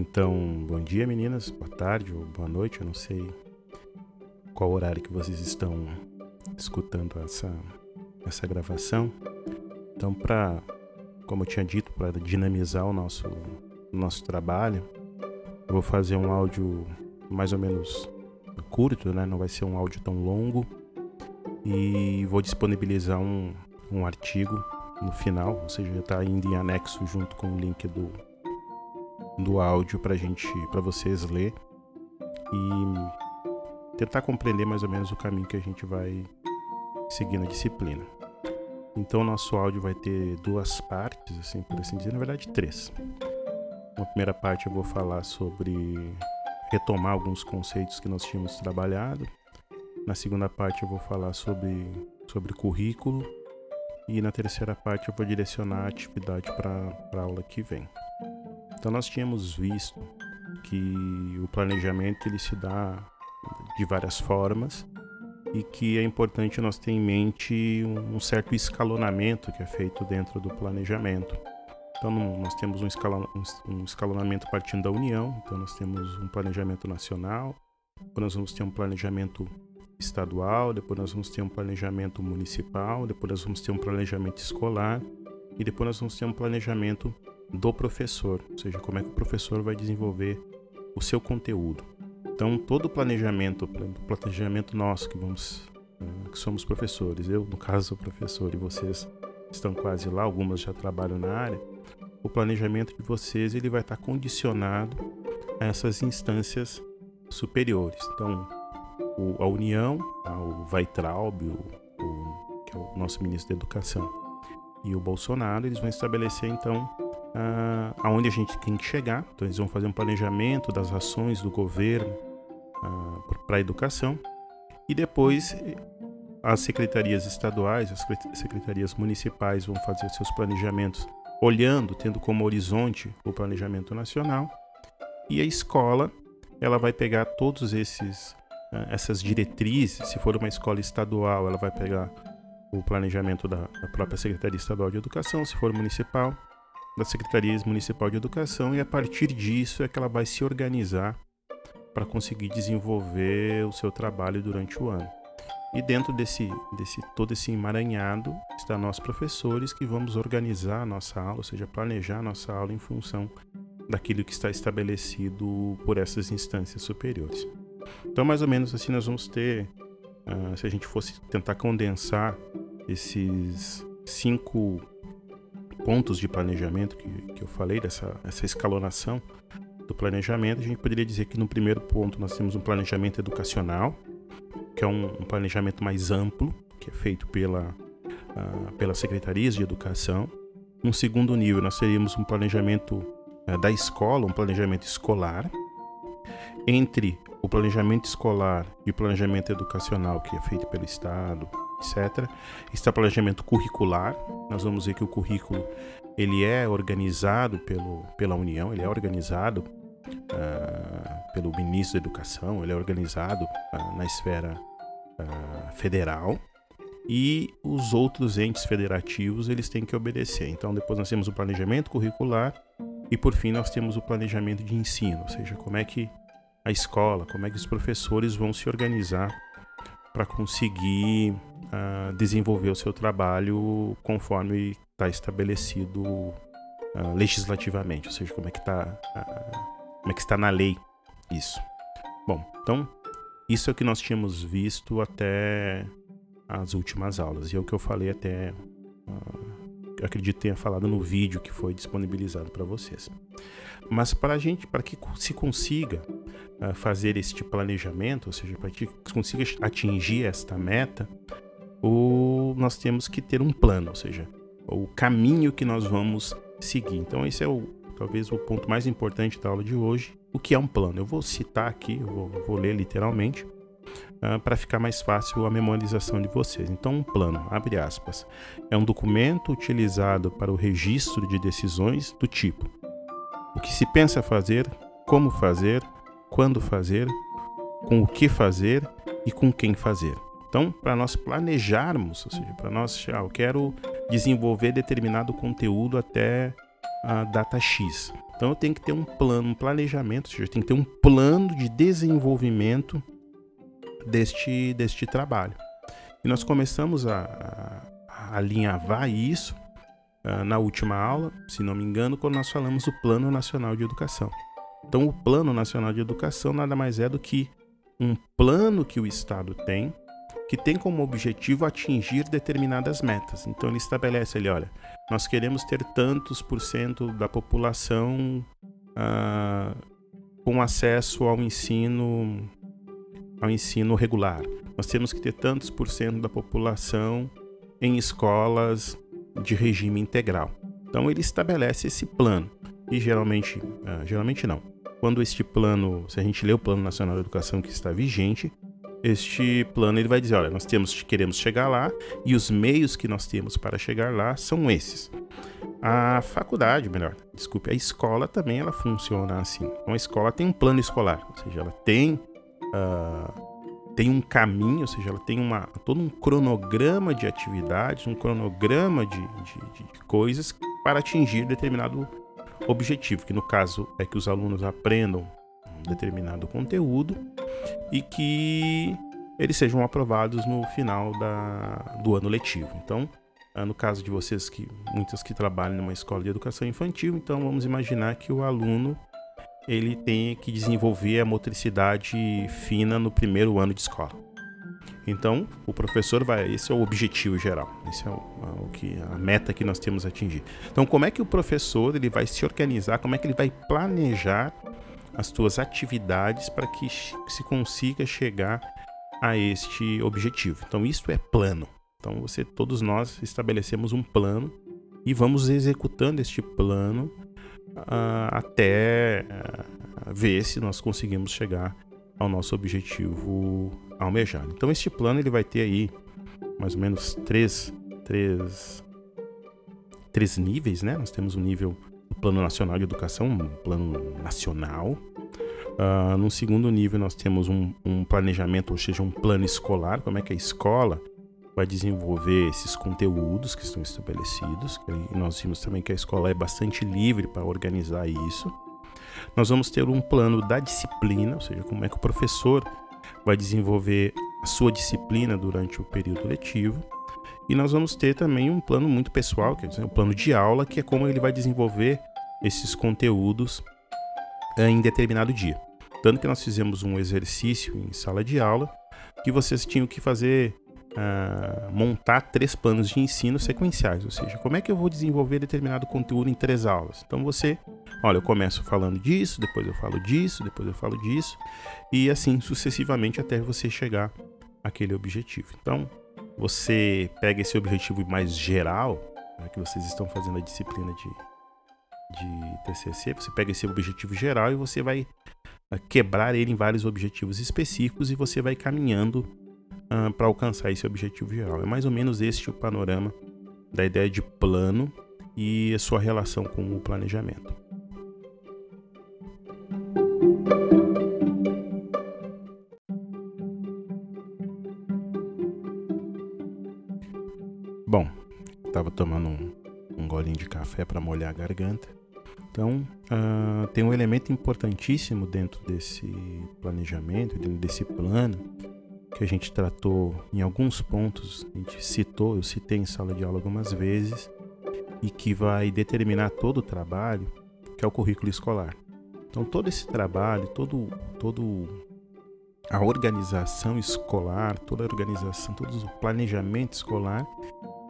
Então, bom dia meninas, boa tarde ou boa noite, eu não sei qual horário que vocês estão escutando essa, essa gravação. Então, para, como eu tinha dito, para dinamizar o nosso, nosso trabalho, eu vou fazer um áudio mais ou menos curto, né? Não vai ser um áudio tão longo. E vou disponibilizar um, um artigo no final, ou seja, está indo em anexo junto com o link do, do áudio para gente, para vocês ler e tentar compreender mais ou menos o caminho que a gente vai seguir na disciplina. Então, nosso áudio vai ter duas partes, assim por assim dizer, na verdade três. Na primeira parte eu vou falar sobre retomar alguns conceitos que nós tínhamos trabalhado. Na segunda parte eu vou falar sobre sobre currículo e na terceira parte eu vou direcionar a atividade para a aula que vem. Então nós tínhamos visto que o planejamento ele se dá de várias formas e que é importante nós ter em mente um certo escalonamento que é feito dentro do planejamento. Então nós temos um escalonamento partindo da União, então nós temos um planejamento nacional, depois nós vamos ter um planejamento estadual, depois nós vamos ter um planejamento municipal, depois nós vamos ter um planejamento escolar e depois nós vamos ter um planejamento do professor, ou seja, como é que o professor vai desenvolver o seu conteúdo. Então, todo o planejamento, o planejamento nosso que vamos, eh, que somos professores, eu no caso sou professor e vocês estão quase lá, algumas já trabalham na área, o planejamento de vocês ele vai estar condicionado a essas instâncias superiores. Então, o, a União, tá, o Weitraub, o, o, que é o nosso ministro da Educação, e o Bolsonaro, eles vão estabelecer então uh, aonde a gente tem que chegar. Então eles vão fazer um planejamento das ações do governo ah, para a educação e depois as secretarias estaduais, as secretarias municipais vão fazer seus planejamentos olhando, tendo como horizonte o planejamento nacional e a escola ela vai pegar todos esses uh, essas diretrizes. Se for uma escola estadual, ela vai pegar o planejamento da própria Secretaria Estadual de Educação, se for municipal, da Secretaria Municipal de Educação e a partir disso é que ela vai se organizar para conseguir desenvolver o seu trabalho durante o ano. E dentro desse, desse todo esse emaranhado está nós professores que vamos organizar a nossa aula, ou seja, planejar a nossa aula em função daquilo que está estabelecido por essas instâncias superiores. Então, mais ou menos assim, nós vamos ter, uh, se a gente fosse tentar condensar esses cinco pontos de planejamento que, que eu falei, dessa essa escalonação do planejamento, a gente poderia dizer que no primeiro ponto nós temos um planejamento educacional, que é um, um planejamento mais amplo, que é feito pela, uh, pelas secretarias de educação. No segundo nível, nós teríamos um planejamento uh, da escola, um planejamento escolar. Entre o planejamento escolar e o planejamento educacional, que é feito pelo Estado, etc. Está planejamento curricular. Nós vamos ver que o currículo ele é organizado pelo, pela União, ele é organizado uh, pelo ministro da Educação, ele é organizado uh, na esfera uh, federal e os outros entes federativos eles têm que obedecer. Então depois nós temos o planejamento curricular e por fim nós temos o planejamento de ensino, ou seja, como é que a escola, como é que os professores vão se organizar para conseguir uh, desenvolver o seu trabalho conforme está estabelecido uh, legislativamente, ou seja, como é que está uh, como é que está na lei isso. Bom, então isso é o que nós tínhamos visto até as últimas aulas e é o que eu falei até eu acredito tenha falado no vídeo que foi disponibilizado para vocês. Mas para a gente, para que se consiga fazer este planejamento, ou seja, para que consiga atingir esta meta, o, nós temos que ter um plano, ou seja, o caminho que nós vamos seguir. Então esse é o talvez o ponto mais importante da aula de hoje. O que é um plano? Eu vou citar aqui, eu vou, vou ler literalmente uh, para ficar mais fácil a memorização de vocês. Então, um plano, abre aspas, é um documento utilizado para o registro de decisões do tipo o que se pensa fazer, como fazer, quando fazer, com o que fazer e com quem fazer. Então, para nós planejarmos, ou seja, para nós, ah, eu quero desenvolver determinado conteúdo até a data X. Então eu tenho que ter um plano, um planejamento, ou seja, eu tenho que ter um plano de desenvolvimento deste, deste trabalho. E nós começamos a, a, a alinhavar isso uh, na última aula, se não me engano, quando nós falamos do Plano Nacional de Educação. Então, o Plano Nacional de Educação nada mais é do que um plano que o Estado tem, que tem como objetivo atingir determinadas metas. Então, ele estabelece ali, olha, nós queremos ter tantos por cento da população uh, com acesso ao ensino ao ensino regular. Nós temos que ter tantos por cento da população em escolas de regime integral. Então ele estabelece esse plano e geralmente, uh, geralmente não. Quando este plano, se a gente lê o Plano Nacional de Educação que está vigente, este plano ele vai dizer, olha, nós temos, queremos chegar lá e os meios que nós temos para chegar lá são esses. A faculdade, melhor, desculpe, a escola também ela funciona assim. Então a escola tem um plano escolar, ou seja, ela tem uh, tem um caminho, ou seja, ela tem uma, todo um cronograma de atividades, um cronograma de, de, de coisas para atingir determinado objetivo, que no caso é que os alunos aprendam um determinado conteúdo e que eles sejam aprovados no final da, do ano letivo. Então, ah, no caso de vocês que muitas que trabalham numa escola de educação infantil, então vamos imaginar que o aluno ele tem que desenvolver a motricidade fina no primeiro ano de escola. Então, o professor vai, esse é o objetivo geral, esse é o, o, que a meta que nós temos a atingir. Então, como é que o professor ele vai se organizar, como é que ele vai planejar as suas atividades para que se consiga chegar a este objetivo? Então, isso é plano. Então, você, todos nós estabelecemos um plano e vamos executando este plano uh, até uh, ver se nós conseguimos chegar ao nosso objetivo almejado. Então este plano ele vai ter aí mais ou menos três, três, três níveis, né? Nós temos um nível Plano Nacional de Educação, um plano nacional. Uh, no segundo nível nós temos um, um planejamento, ou seja, um plano escolar, como é que a escola vai desenvolver esses conteúdos que estão estabelecidos. E nós vimos também que a escola é bastante livre para organizar isso. Nós vamos ter um plano da disciplina, ou seja, como é que o professor vai desenvolver a sua disciplina durante o período letivo. E nós vamos ter também um plano muito pessoal, quer dizer, o plano de aula, que é como ele vai desenvolver esses conteúdos eh, em determinado dia. Tanto que nós fizemos um exercício em sala de aula que vocês tinham que fazer uh, montar três planos de ensino sequenciais, ou seja, como é que eu vou desenvolver determinado conteúdo em três aulas. Então você, olha, eu começo falando disso, depois eu falo disso, depois eu falo disso, e assim sucessivamente até você chegar àquele objetivo. Então você pega esse objetivo mais geral, né, que vocês estão fazendo a disciplina de, de TCC, você pega esse objetivo geral e você vai ah, quebrar ele em vários objetivos específicos e você vai caminhando uh, ah, para alcançar esse objetivo geral. É mais ou menos este o panorama da ideia de plano e a sua relação com o planejamento. Tomando um, um golinho de café para molhar a garganta. Então, uh, tem um elemento importantíssimo dentro desse planejamento, dentro desse plano, que a gente tratou em alguns pontos, a gente citou, eu citei em sala de aula algumas vezes, e que vai determinar todo o trabalho, que é o currículo escolar. Então todo esse trabalho, todo, todo a organização escolar, toda a organização, todo o planejamento escolar,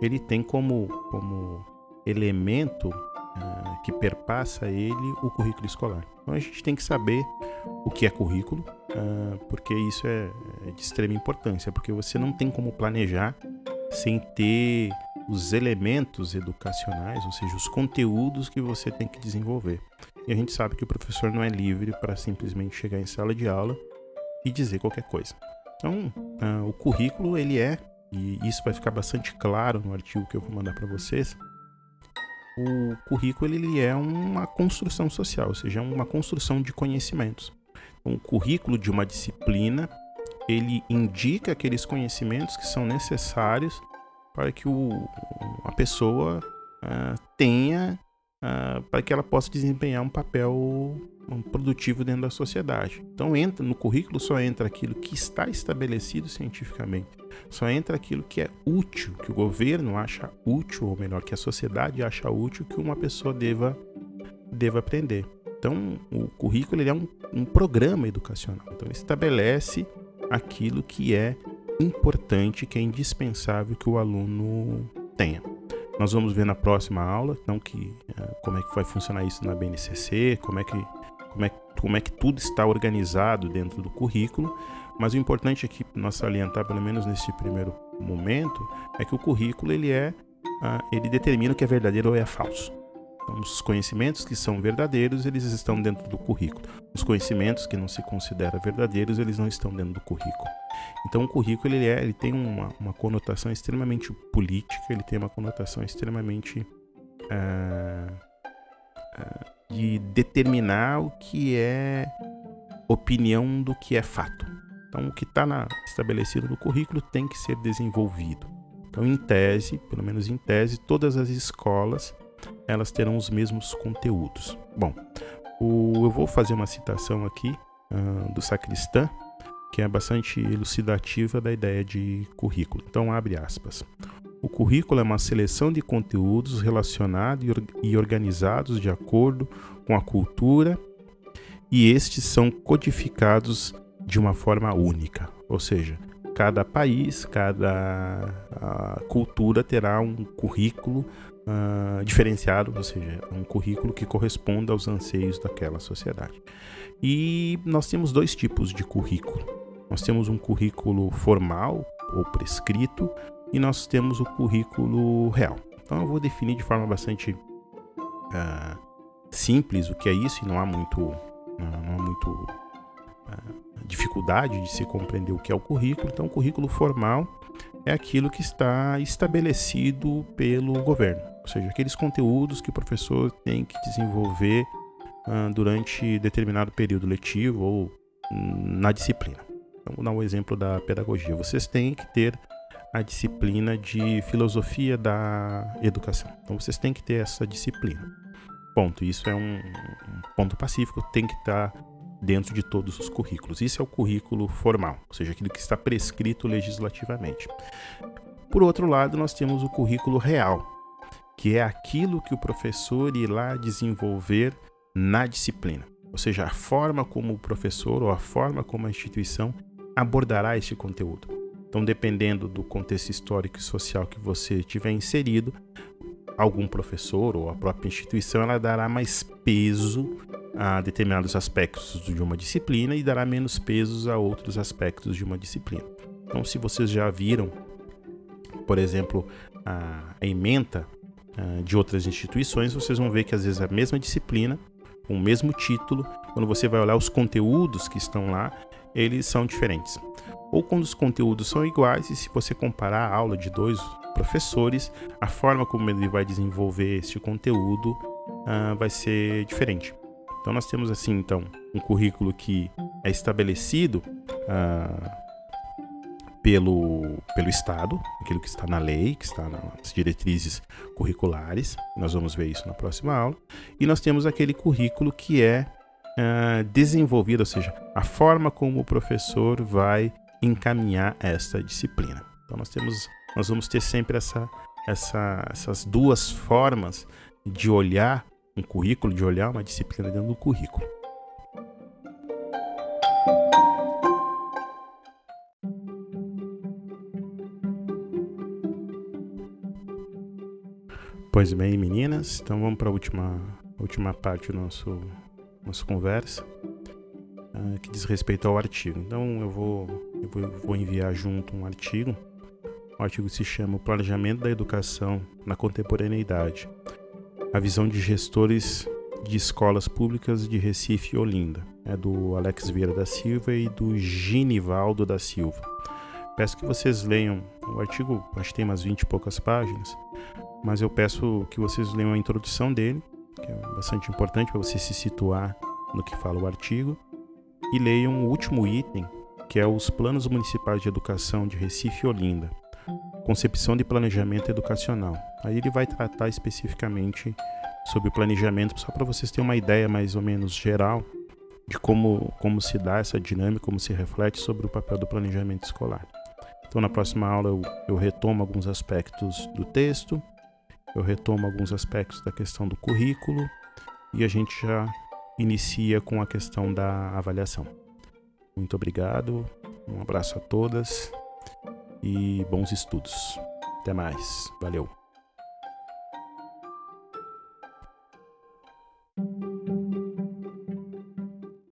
ele tem como, como elemento uh, que perpassa ele o currículo escolar. Então a gente tem que saber o que é currículo, uh, porque isso é, é de extrema importância, porque você não tem como planejar sem ter os elementos educacionais, ou seja, os conteúdos que você tem que desenvolver. E a gente sabe que o professor não é livre para simplesmente chegar em sala de aula e dizer qualquer coisa. Então, uh, o currículo ele é, e isso vai ficar bastante claro no artigo que eu vou mandar para vocês. O currículo ele é uma construção social, ou seja, uma construção de conhecimentos um currículo de uma disciplina, ele indica aqueles conhecimentos que são necessários para que o, a pessoa uh, tenha uh, para que ela possa desempenhar um papel produtivo dentro da sociedade. Então entra no currículo só entra aquilo que está estabelecido cientificamente, só entra aquilo que é útil, que o governo acha útil, ou melhor, que a sociedade acha útil que uma pessoa deva deva aprender. Então o currículo é um, um programa educacional. Então ele estabelece aquilo que é importante, que é indispensável que o aluno tenha. Nós vamos ver na próxima aula, então, que, uh, como é que vai funcionar isso na BNCC, como é que como é, como é que tudo está organizado dentro do currículo, mas o importante aqui para nós salientar, pelo menos nesse primeiro momento, é que o currículo ele é, uh, ele determina o que é verdadeiro ou é falso. Então, os conhecimentos que são verdadeiros, eles estão dentro do currículo. Os conhecimentos que não se consideram verdadeiros, eles não estão dentro do currículo. Então, o currículo ele, é, ele tem uma, uma conotação extremamente política, ele tem uma conotação extremamente uh, uh, de determinar o que é opinião do que é fato. Então, o que está estabelecido no currículo tem que ser desenvolvido. Então, em tese, pelo menos em tese, todas as escolas elas terão os mesmos conteúdos. Bom, o, eu vou fazer uma citação aqui uh, do sacristã, que é bastante elucidativa da ideia de currículo. Então, abre aspas. O currículo é uma seleção de conteúdos relacionados e organizados de acordo com a cultura, e estes são codificados de uma forma única, ou seja, cada país, cada cultura terá um currículo uh, diferenciado, ou seja, um currículo que corresponda aos anseios daquela sociedade. E nós temos dois tipos de currículo. Nós temos um currículo formal ou prescrito e nós temos o currículo real. Então eu vou definir de forma bastante uh, simples o que é isso e não há muito, não há muito dificuldade de se compreender o que é o currículo. Então o currículo formal é aquilo que está estabelecido pelo governo, ou seja, aqueles conteúdos que o professor tem que desenvolver durante determinado período letivo ou na disciplina. Então, vou dar um exemplo da pedagogia. Vocês têm que ter a disciplina de filosofia da educação. Então vocês têm que ter essa disciplina. Ponto. Isso é um, um ponto pacífico, tem que estar dentro de todos os currículos. Isso é o currículo formal, ou seja, aquilo que está prescrito legislativamente. Por outro lado, nós temos o currículo real, que é aquilo que o professor irá desenvolver na disciplina. Ou seja, a forma como o professor ou a forma como a instituição abordará este conteúdo. Então, dependendo do contexto histórico e social que você tiver inserido, algum professor ou a própria instituição ela dará mais peso a determinados aspectos de uma disciplina e dará menos peso a outros aspectos de uma disciplina. Então, se vocês já viram, por exemplo, a ementa de outras instituições, vocês vão ver que às vezes a mesma disciplina, o mesmo título, quando você vai olhar os conteúdos que estão lá, eles são diferentes ou quando os conteúdos são iguais e se você comparar a aula de dois professores, a forma como ele vai desenvolver este conteúdo uh, vai ser diferente. Então nós temos assim então um currículo que é estabelecido uh, pelo, pelo Estado, aquilo que está na lei, que está nas diretrizes curriculares. Nós vamos ver isso na próxima aula. E nós temos aquele currículo que é uh, desenvolvido, ou seja, a forma como o professor vai encaminhar esta disciplina. Então nós temos, nós vamos ter sempre essa, essa, essas duas formas de olhar um currículo, de olhar uma disciplina dentro do currículo. Pois bem, meninas, então vamos para a última, última parte do nosso nossa conversa, uh, que diz respeito ao artigo. Então eu vou eu vou enviar junto um artigo. O artigo se chama O Planejamento da Educação na Contemporaneidade. A visão de gestores de escolas públicas de Recife e Olinda. É do Alex Vieira da Silva e do Ginivaldo da Silva. Peço que vocês leiam o artigo, acho que tem umas 20 e poucas páginas, mas eu peço que vocês leiam a introdução dele, que é bastante importante para você se situar no que fala o artigo, e leiam o último item, que é os Planos Municipais de Educação de Recife e Olinda, concepção de planejamento educacional. Aí ele vai tratar especificamente sobre o planejamento, só para vocês terem uma ideia mais ou menos geral de como, como se dá essa dinâmica, como se reflete sobre o papel do planejamento escolar. Então, na próxima aula, eu, eu retomo alguns aspectos do texto, eu retomo alguns aspectos da questão do currículo e a gente já inicia com a questão da avaliação. Muito obrigado, um abraço a todas e bons estudos. Até mais, valeu!